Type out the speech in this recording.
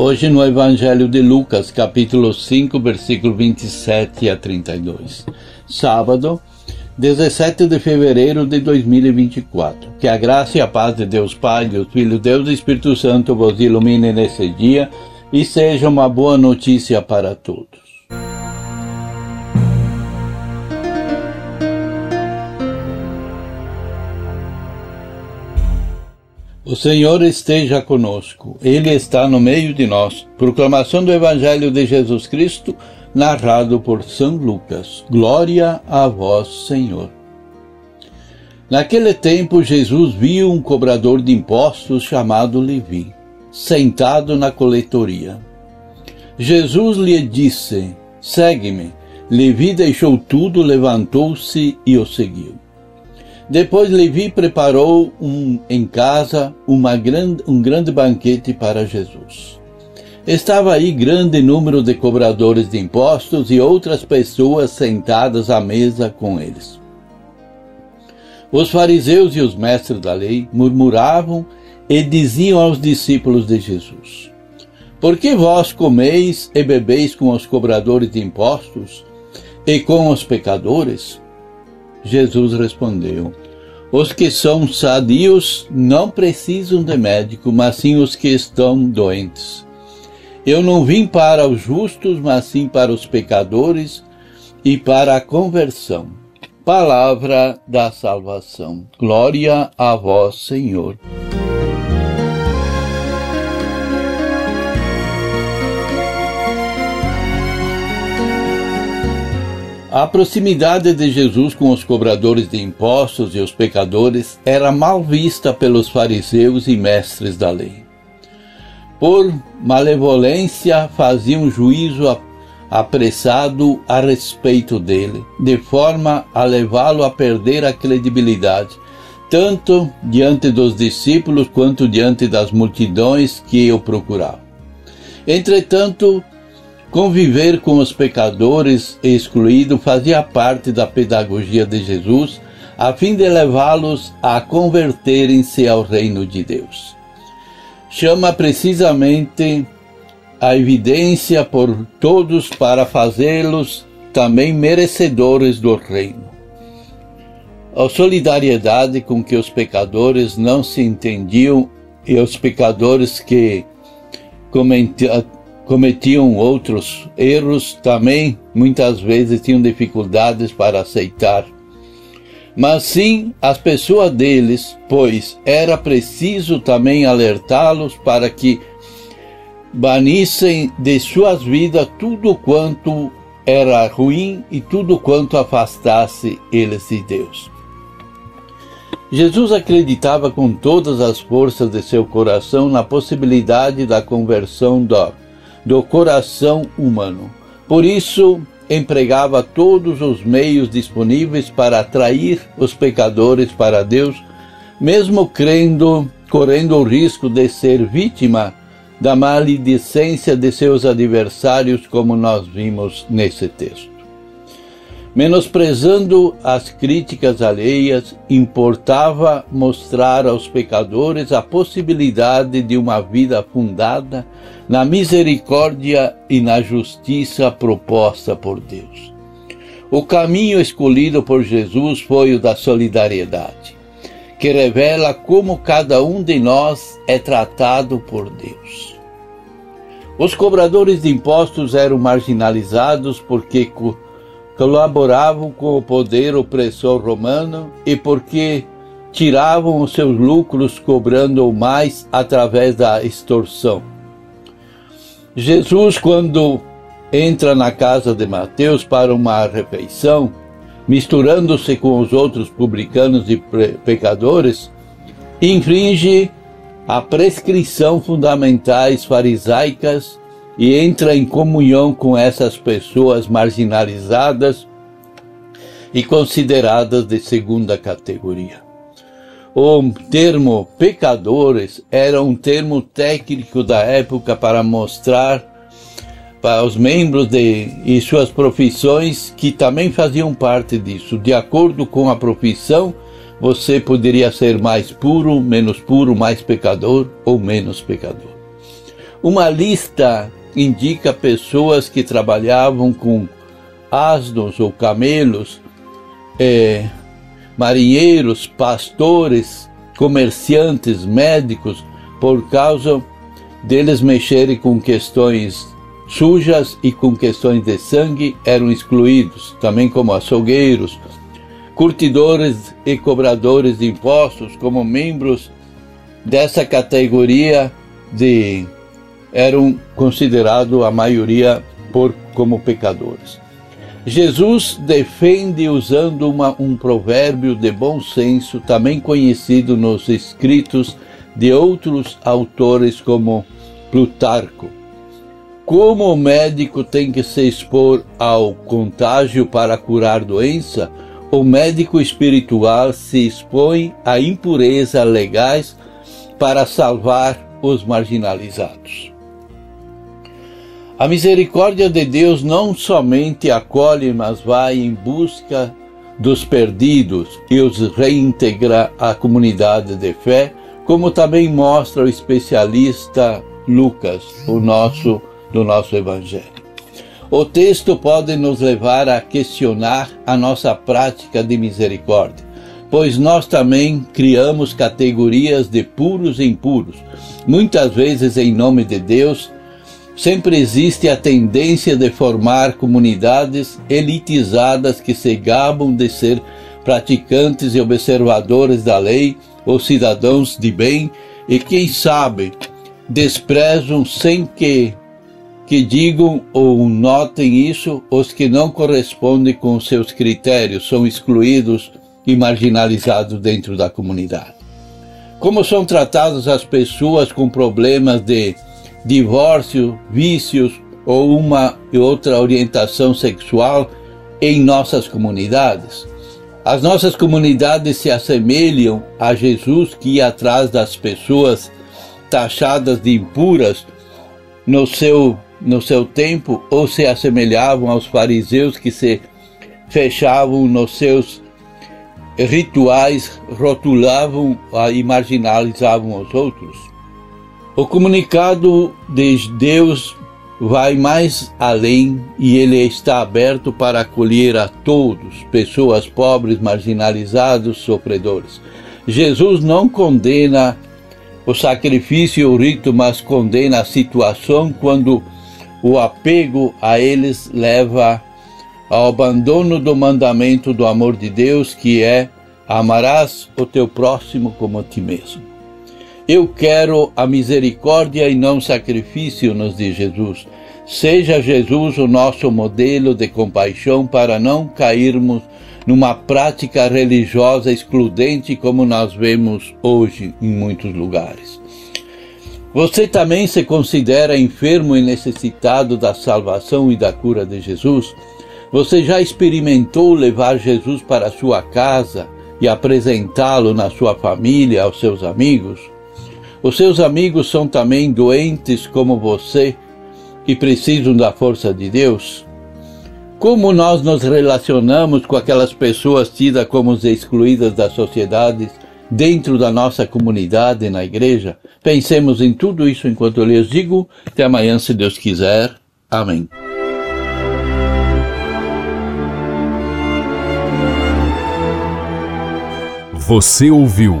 Hoje no Evangelho de Lucas, capítulo 5, versículo 27 a 32. Sábado, 17 de fevereiro de 2024. Que a graça e a paz de Deus Pai, Deus Filho, Deus e Espírito Santo vos ilumine nesse dia e seja uma boa notícia para todos. O Senhor esteja conosco, Ele está no meio de nós. Proclamação do Evangelho de Jesus Cristo, narrado por São Lucas. Glória a vós, Senhor. Naquele tempo, Jesus viu um cobrador de impostos chamado Levi, sentado na coletoria. Jesus lhe disse: Segue-me. Levi deixou tudo, levantou-se e o seguiu. Depois Levi preparou um, em casa uma grande, um grande banquete para Jesus. Estava aí grande número de cobradores de impostos e outras pessoas sentadas à mesa com eles. Os fariseus e os mestres da lei murmuravam e diziam aos discípulos de Jesus: Por que vós comeis e bebeis com os cobradores de impostos e com os pecadores? Jesus respondeu: Os que são sadios não precisam de médico, mas sim os que estão doentes. Eu não vim para os justos, mas sim para os pecadores e para a conversão. Palavra da salvação. Glória a vós, Senhor. A proximidade de Jesus com os cobradores de impostos e os pecadores era mal vista pelos fariseus e mestres da lei. Por malevolência faziam juízo apressado a respeito dele, de forma a levá-lo a perder a credibilidade, tanto diante dos discípulos quanto diante das multidões que o procuravam. Entretanto, Conviver com os pecadores excluídos fazia parte da pedagogia de Jesus, a fim de levá-los a converterem-se ao reino de Deus. Chama precisamente a evidência por todos para fazê-los também merecedores do reino. A solidariedade com que os pecadores não se entendiam e os pecadores que cometiam outros erros, também muitas vezes tinham dificuldades para aceitar. Mas sim as pessoas deles, pois era preciso também alertá-los para que banissem de suas vidas tudo quanto era ruim e tudo quanto afastasse eles de Deus. Jesus acreditava com todas as forças de seu coração na possibilidade da conversão da do coração humano. Por isso, empregava todos os meios disponíveis para atrair os pecadores para Deus, mesmo crendo, correndo o risco de ser vítima da maledicência de seus adversários, como nós vimos nesse texto. Menosprezando as críticas alheias, importava mostrar aos pecadores a possibilidade de uma vida fundada na misericórdia e na justiça proposta por Deus. O caminho escolhido por Jesus foi o da solidariedade, que revela como cada um de nós é tratado por Deus. Os cobradores de impostos eram marginalizados porque colaboravam com o poder opressor romano e porque tiravam os seus lucros cobrando mais através da extorsão. Jesus, quando entra na casa de Mateus para uma refeição, misturando-se com os outros publicanos e pecadores, infringe a prescrição fundamentais farisaicas e entra em comunhão com essas pessoas marginalizadas e consideradas de segunda categoria. O termo pecadores era um termo técnico da época para mostrar para os membros de, e suas profissões que também faziam parte disso. De acordo com a profissão, você poderia ser mais puro, menos puro, mais pecador ou menos pecador. Uma lista indica pessoas que trabalhavam com asnos ou camelos, é, marinheiros, pastores, comerciantes, médicos, por causa deles mexerem com questões sujas e com questões de sangue eram excluídos, também como açougueiros, curtidores e cobradores de impostos, como membros dessa categoria de eram considerados a maioria por como pecadores. Jesus defende usando uma, um provérbio de bom senso, também conhecido nos escritos de outros autores como Plutarco. Como o médico tem que se expor ao contágio para curar doença, o médico espiritual se expõe a impurezas legais para salvar os marginalizados. A misericórdia de Deus não somente acolhe, mas vai em busca dos perdidos e os reintegra à comunidade de fé, como também mostra o especialista Lucas, o nosso do nosso evangelho. O texto pode nos levar a questionar a nossa prática de misericórdia, pois nós também criamos categorias de puros e impuros, muitas vezes em nome de Deus sempre existe a tendência de formar comunidades elitizadas que se gabam de ser praticantes e observadores da lei ou cidadãos de bem e, quem sabe, desprezam sem que, que digam ou notem isso os que não correspondem com seus critérios, são excluídos e marginalizados dentro da comunidade. Como são tratadas as pessoas com problemas de divórcio, vícios ou uma e outra orientação sexual em nossas comunidades. As nossas comunidades se assemelham a Jesus que ia atrás das pessoas taxadas de impuras no seu, no seu tempo ou se assemelhavam aos fariseus que se fechavam nos seus rituais, rotulavam e marginalizavam os outros. O comunicado de Deus vai mais além e ele está aberto para acolher a todos, pessoas pobres, marginalizados, sofredores. Jesus não condena o sacrifício e o rito, mas condena a situação quando o apego a eles leva ao abandono do mandamento do amor de Deus, que é amarás o teu próximo como a ti mesmo. Eu quero a misericórdia e não sacrifício, nos diz Jesus. Seja Jesus o nosso modelo de compaixão para não cairmos numa prática religiosa excludente como nós vemos hoje em muitos lugares. Você também se considera enfermo e necessitado da salvação e da cura de Jesus? Você já experimentou levar Jesus para sua casa e apresentá-lo na sua família, aos seus amigos? Os seus amigos são também doentes como você e precisam da força de Deus? Como nós nos relacionamos com aquelas pessoas tidas como excluídas da sociedade dentro da nossa comunidade na igreja? Pensemos em tudo isso enquanto eu lhes digo. Até amanhã, se Deus quiser. Amém. Você ouviu